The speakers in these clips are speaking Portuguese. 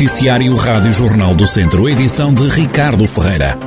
Noticiário Rádio Jornal do Centro, edição de Ricardo Ferreira.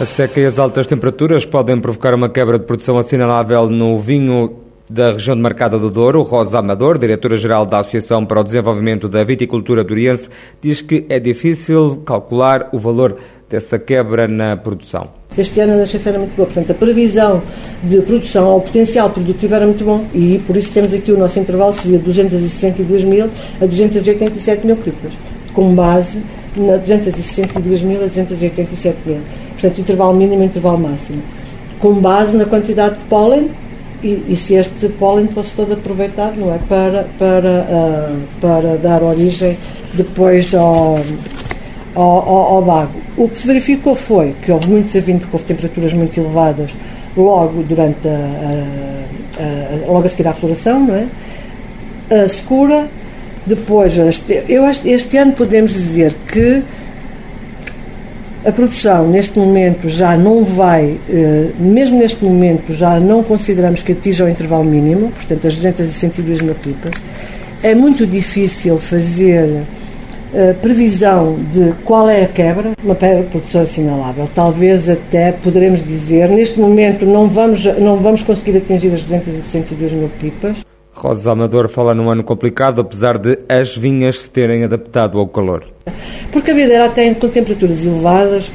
A seca e as altas temperaturas podem provocar uma quebra de produção assinalável no vinho da região de Marcada do Douro, Rosa Amador, diretora-geral da Associação para o Desenvolvimento da Viticultura Duriense, diz que é difícil calcular o valor dessa quebra na produção. Este ano a nascença era muito boa, portanto a previsão de produção ao potencial produtivo era muito bom e por isso temos aqui o nosso intervalo seria de 262 mil a 287 mil pipas, com base na 262 mil a 287 mil. Portanto, intervalo mínimo e intervalo máximo. Com base na quantidade de pólen e, e, se este pólen fosse todo aproveitado, não é? Para, para, uh, para dar origem depois ao, ao, ao. O que se verificou foi que houve muitos eventos, porque houve temperaturas muito elevadas logo durante a, a, a, logo a seguir à floração, não é? A secura, depois, este, eu este ano podemos dizer que a produção neste momento já não vai, eh, mesmo neste momento já não consideramos que atinja o intervalo mínimo, portanto as 262 mil pipas. É muito difícil fazer Uh, previsão de qual é a quebra, uma produção assinalável. Talvez até poderemos dizer, neste momento não vamos, não vamos conseguir atingir as 262 mil pipas. Rosa Amador fala num ano complicado, apesar de as vinhas se terem adaptado ao calor. Porque a videira até com temperaturas elevadas,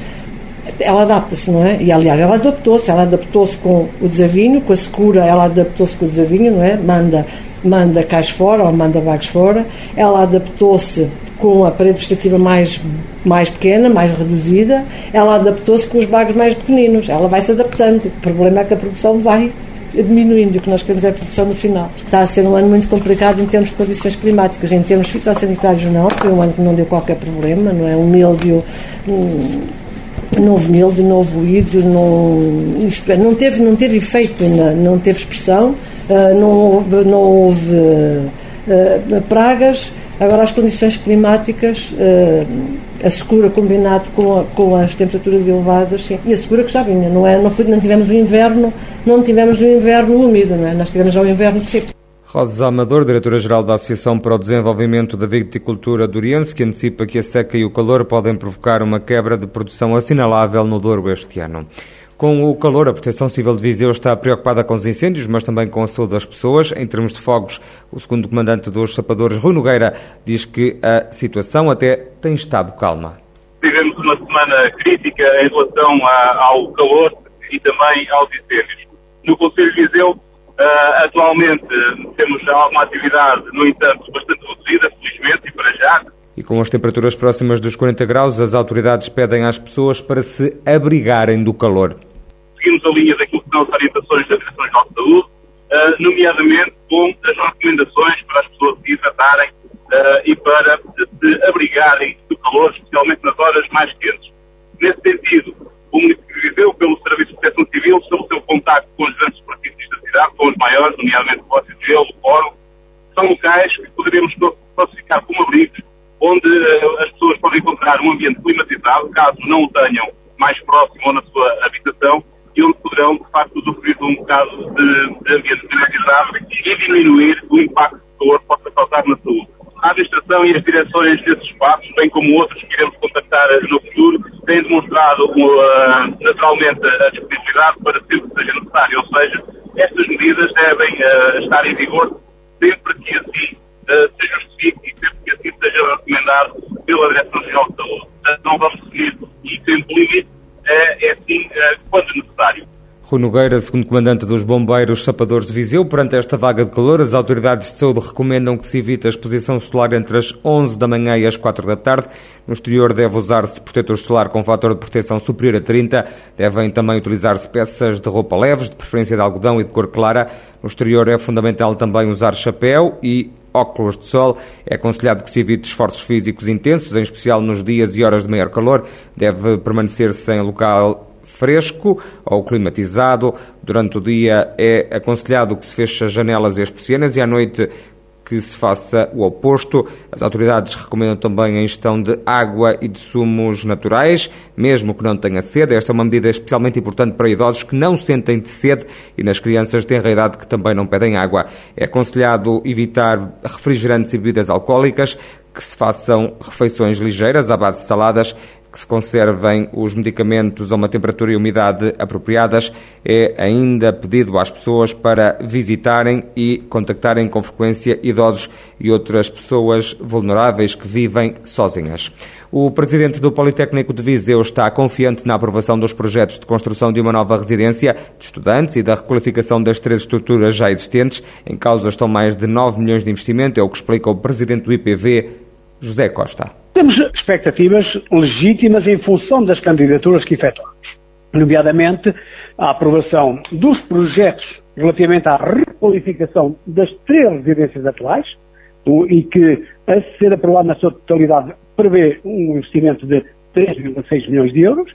ela adapta-se, não é? E aliás, ela adaptou-se, ela adaptou-se com o desavinho, com a secura, ela adaptou-se com o desavinho, não é? Manda, manda cais fora ou manda bagos fora, ela adaptou-se com a parede vegetativa mais, mais pequena, mais reduzida, ela adaptou-se com os bagos mais pequeninos, ela vai se adaptando. O problema é que a produção vai diminuindo e o que nós queremos é a produção no final. Está a ser um ano muito complicado em termos de condições climáticas, em termos fitossanitários não, foi um ano que não deu qualquer problema, não é? Um míldio, um, novo milho, novo ruído, não, é, não, teve, não teve efeito, não, não teve expressão, uh, não houve, não houve uh, pragas, Agora, as condições climáticas, a secura combinado com, a, com as temperaturas elevadas, sim. e a secura que já vinha, não é? Não, foi, não tivemos o inverno, não tivemos o inverno úmido, não é? Nós tivemos já o inverno seco. Rosa Amador, diretora-geral da Associação para o Desenvolvimento da Viticultura Duriense, que antecipa que a seca e o calor podem provocar uma quebra de produção assinalável no Douro este ano. Com o calor, a Proteção Civil de Viseu está preocupada com os incêndios, mas também com a saúde das pessoas. Em termos de fogos, o segundo comandante dos sapadores, Rui Nogueira, diz que a situação até tem estado calma. Tivemos uma semana crítica em relação ao calor e também aos incêndios. No Conselho de Viseu, Uh, atualmente temos alguma atividade, no entanto, bastante reduzida, felizmente, e para já. E com as temperaturas próximas dos 40 graus, as autoridades pedem às pessoas para se abrigarem do calor seguimos a linha daquilo que são as orientações da Direção-Geral de Saúde, uh, nomeadamente com as recomendações para as pessoas se hidratarem uh, e para se abrigarem do calor, especialmente nas horas mais quentes. Nesse sentido, o município de Viseu, pelo Serviço de Proteção Civil, estabeleceu contacto com os grandes superfícies da cidade, com os maiores, nomeadamente o Ócio de Gelo, o Fórum. São locais que poderíamos classificar como abrigos, onde uh, as pessoas podem encontrar um ambiente climatizado, caso não o tenham mais próximo ou na sua habitação, e onde poderão, de facto, usufruir de um bocado de, de ambiente climatizado e diminuir o impacto que o possa causar na saúde. A administração e as direções desses espaços, bem como outros que iremos contactar no futuro, têm demonstrado uh, naturalmente a disponibilidade para sempre que seja necessário. Ou seja, estas medidas devem uh, estar em vigor sempre que assim uh, se justifique e sempre que assim seja recomendado pela Direção-Geral de Saúde. Não vamos seguir e tempo limite, é, é assim quando necessário. Rui Nogueira, segundo comandante dos Bombeiros Sapadores de Viseu, perante esta vaga de calor, as autoridades de saúde recomendam que se evite a exposição solar entre as 11 da manhã e as 4 da tarde. No exterior deve usar-se protetor solar com fator de proteção superior a 30. Devem também utilizar-se peças de roupa leves, de preferência de algodão e de cor clara. No exterior é fundamental também usar chapéu e óculos de sol. É aconselhado que se evite esforços físicos intensos, em especial nos dias e horas de maior calor. Deve permanecer-se em local fresco ou climatizado. Durante o dia é aconselhado que se feche as janelas e as persianas e à noite que se faça o oposto. As autoridades recomendam também a ingestão de água e de sumos naturais, mesmo que não tenha sede. Esta é uma medida especialmente importante para idosos que não sentem de sede e nas crianças de idade que também não pedem água. É aconselhado evitar refrigerantes e bebidas alcoólicas, que se façam refeições ligeiras à base de saladas que se conservem os medicamentos a uma temperatura e umidade apropriadas. É ainda pedido às pessoas para visitarem e contactarem com frequência idosos e outras pessoas vulneráveis que vivem sozinhas. O presidente do Politécnico de Viseu está confiante na aprovação dos projetos de construção de uma nova residência de estudantes e da requalificação das três estruturas já existentes. Em causa estão mais de 9 milhões de investimento, é o que explica o presidente do IPV, José Costa. Temos expectativas legítimas em função das candidaturas que efetuamos, nomeadamente a aprovação dos projetos relativamente à requalificação das três residências atuais e que, a ser aprovado na sua totalidade, prevê um investimento de 3,6 milhões de euros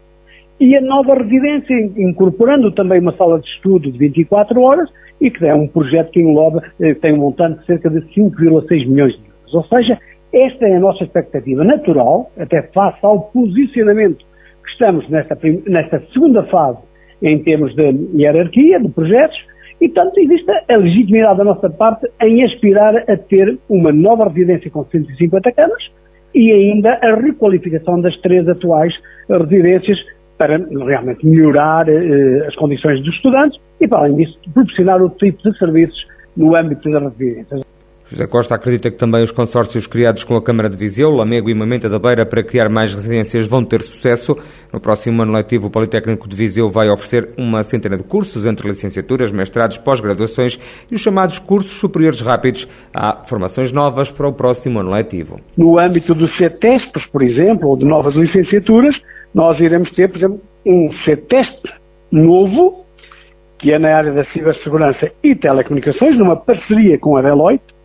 e a nova residência, incorporando também uma sala de estudo de 24 horas e que é um projeto que engloba, eh, tem um montante de cerca de 5,6 milhões de euros. Ou seja, esta é a nossa expectativa natural, até face ao posicionamento que estamos nesta, nesta segunda fase em termos de hierarquia, de projetos, e, portanto, existe a legitimidade da nossa parte em aspirar a ter uma nova residência com 150 camas e ainda a requalificação das três atuais residências para realmente melhorar eh, as condições dos estudantes e, para além disso, proporcionar outro tipo de serviços no âmbito das residências. José Costa acredita que também os consórcios criados com a Câmara de Viseu, Lamego e Mamenta da Beira para criar mais residências vão ter sucesso. No próximo ano letivo, o Politécnico de Viseu vai oferecer uma centena de cursos entre licenciaturas, mestrados, pós-graduações e os chamados cursos superiores rápidos. Há formações novas para o próximo ano letivo. No âmbito dos CETESPs, por exemplo, ou de novas licenciaturas, nós iremos ter, por exemplo, um CETESP novo, que é na área da cibersegurança e telecomunicações, numa parceria com a Deloitte,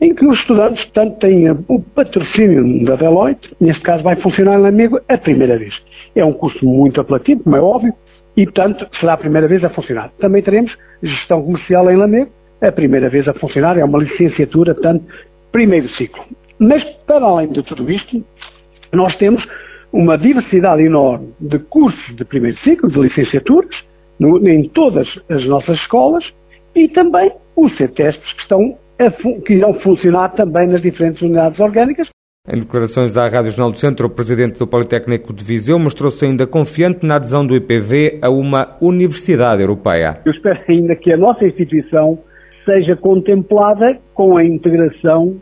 em que os estudantes, portanto, têm o patrocínio da Deloitte, neste caso vai funcionar em amigo a primeira vez. É um curso muito apelativo, como é óbvio, e, portanto, será a primeira vez a funcionar. Também teremos gestão comercial em Lamego, a primeira vez a funcionar, é uma licenciatura, portanto, primeiro ciclo. Mas, para além de tudo isto, nós temos uma diversidade enorme de cursos de primeiro ciclo, de licenciaturas, no, em todas as nossas escolas, e também os CTESTs que estão que irão funcionar também nas diferentes unidades orgânicas. Em declarações à Rádio Jornal do Centro, o presidente do Politécnico de Viseu mostrou-se ainda confiante na adesão do IPV a uma universidade europeia. Eu espero ainda que a nossa instituição seja contemplada com a integração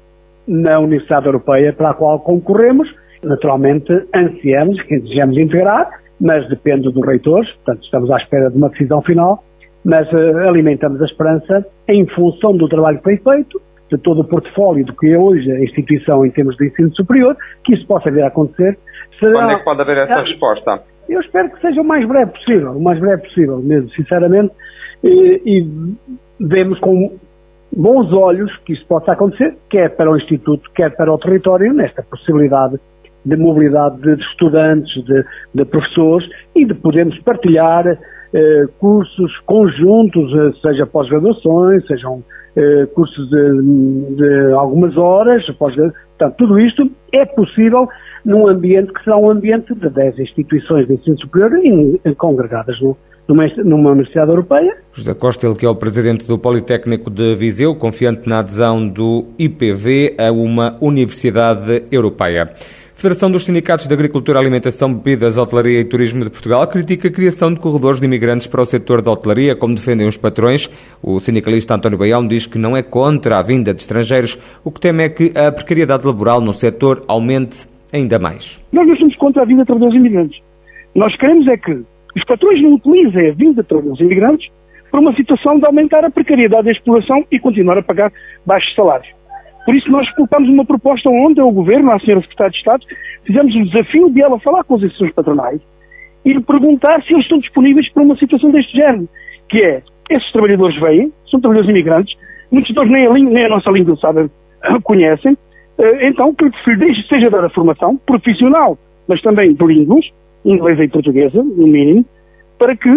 na Universidade Europeia para a qual concorremos. Naturalmente, ansiamos que desejamos integrar, mas depende dos reitores, portanto, estamos à espera de uma decisão final mas uh, alimentamos a esperança em função do trabalho que foi feito, de todo o portfólio do que é hoje a instituição em termos de ensino superior, que isso possa vir a acontecer. Será... Quando é que pode haver essa ah, resposta? Eu espero que seja o mais breve possível, o mais breve possível mesmo, sinceramente, e, e vemos com bons olhos que isso possa acontecer, quer para o Instituto, quer para o território, nesta possibilidade de mobilidade de estudantes, de, de professores e de podermos partilhar eh, cursos conjuntos, eh, seja pós-graduações, sejam eh, cursos de, de, algumas horas, portanto, tudo isto é possível num ambiente que será um ambiente de 10 instituições de ensino superior congregadas no, numa, numa Universidade Europeia. José Costa, ele que é o presidente do Politécnico de Viseu, confiante na adesão do IPV a uma Universidade Europeia. Federação dos Sindicatos de Agricultura, Alimentação, Bebidas, Hotelaria e Turismo de Portugal critica a criação de corredores de imigrantes para o setor da hotelaria, como defendem os patrões. O sindicalista António Baião diz que não é contra a vinda de estrangeiros, o que teme é que a precariedade laboral no setor aumente ainda mais. Nós não somos contra a vinda de trabalhadores imigrantes. Nós queremos é que os patrões não utilizem a vinda de trabalhadores imigrantes para uma situação de aumentar a precariedade da exploração e continuar a pagar baixos salários. Por isso nós colocamos uma proposta onde o Governo, a Senhora Secretária de Estado, fizemos o desafio de ela falar com as instituições patronais e lhe perguntar se eles estão disponíveis para uma situação deste género, que é, esses trabalhadores vêm, são trabalhadores imigrantes, muitos deles nem a, língua, nem a nossa língua sabem, conhecem, eh, então que lhes seja dar a formação profissional, mas também de línguas, inglesa e portuguesa, no mínimo, para que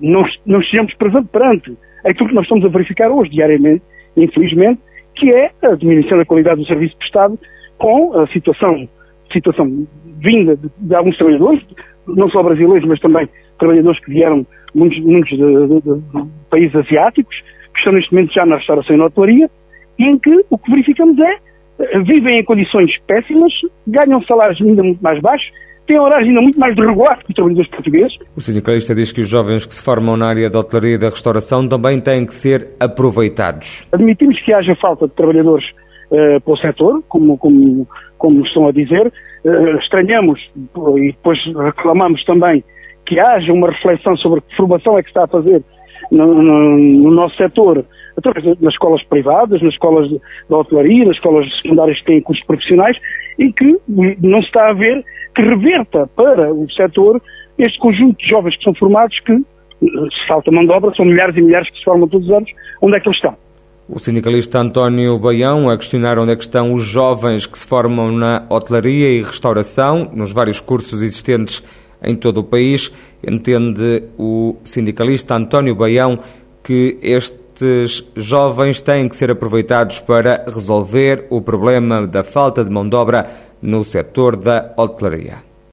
não, não estejamos perante aquilo que nós estamos a verificar hoje, diariamente, infelizmente, que é a diminuição da qualidade do serviço prestado com a situação, situação vinda de, de alguns trabalhadores, não só brasileiros, mas também trabalhadores que vieram muitos, muitos de, de, de, países asiáticos, que estão neste momento já na restauração e na hotelaria, e em que o que verificamos é vivem em condições péssimas, ganham salários ainda muito mais baixos, têm horários ainda muito mais desregulados que os trabalhadores portugueses. O sindicalista diz que os jovens que se formam na área da hotelaria e da restauração também têm que ser aproveitados. Admitimos que haja falta de trabalhadores uh, para o setor, como, como, como estão a dizer. Uh, estranhamos e depois reclamamos também que haja uma reflexão sobre que formação é que está a fazer no, no, no nosso setor através nas escolas privadas, nas escolas de hotelaria, nas escolas secundárias que têm cursos profissionais e que não se está a ver que reverta para o setor este conjunto de jovens que são formados que falta mão de obra, são milhares e milhares que se formam todos os anos, onde é que eles estão? O sindicalista António Baião a questionar onde é que estão os jovens que se formam na hotelaria e restauração, nos vários cursos existentes em todo o país. Entende o sindicalista António Baião que este estes jovens têm que ser aproveitados para resolver o problema da falta de mão de obra no setor da hotelaria.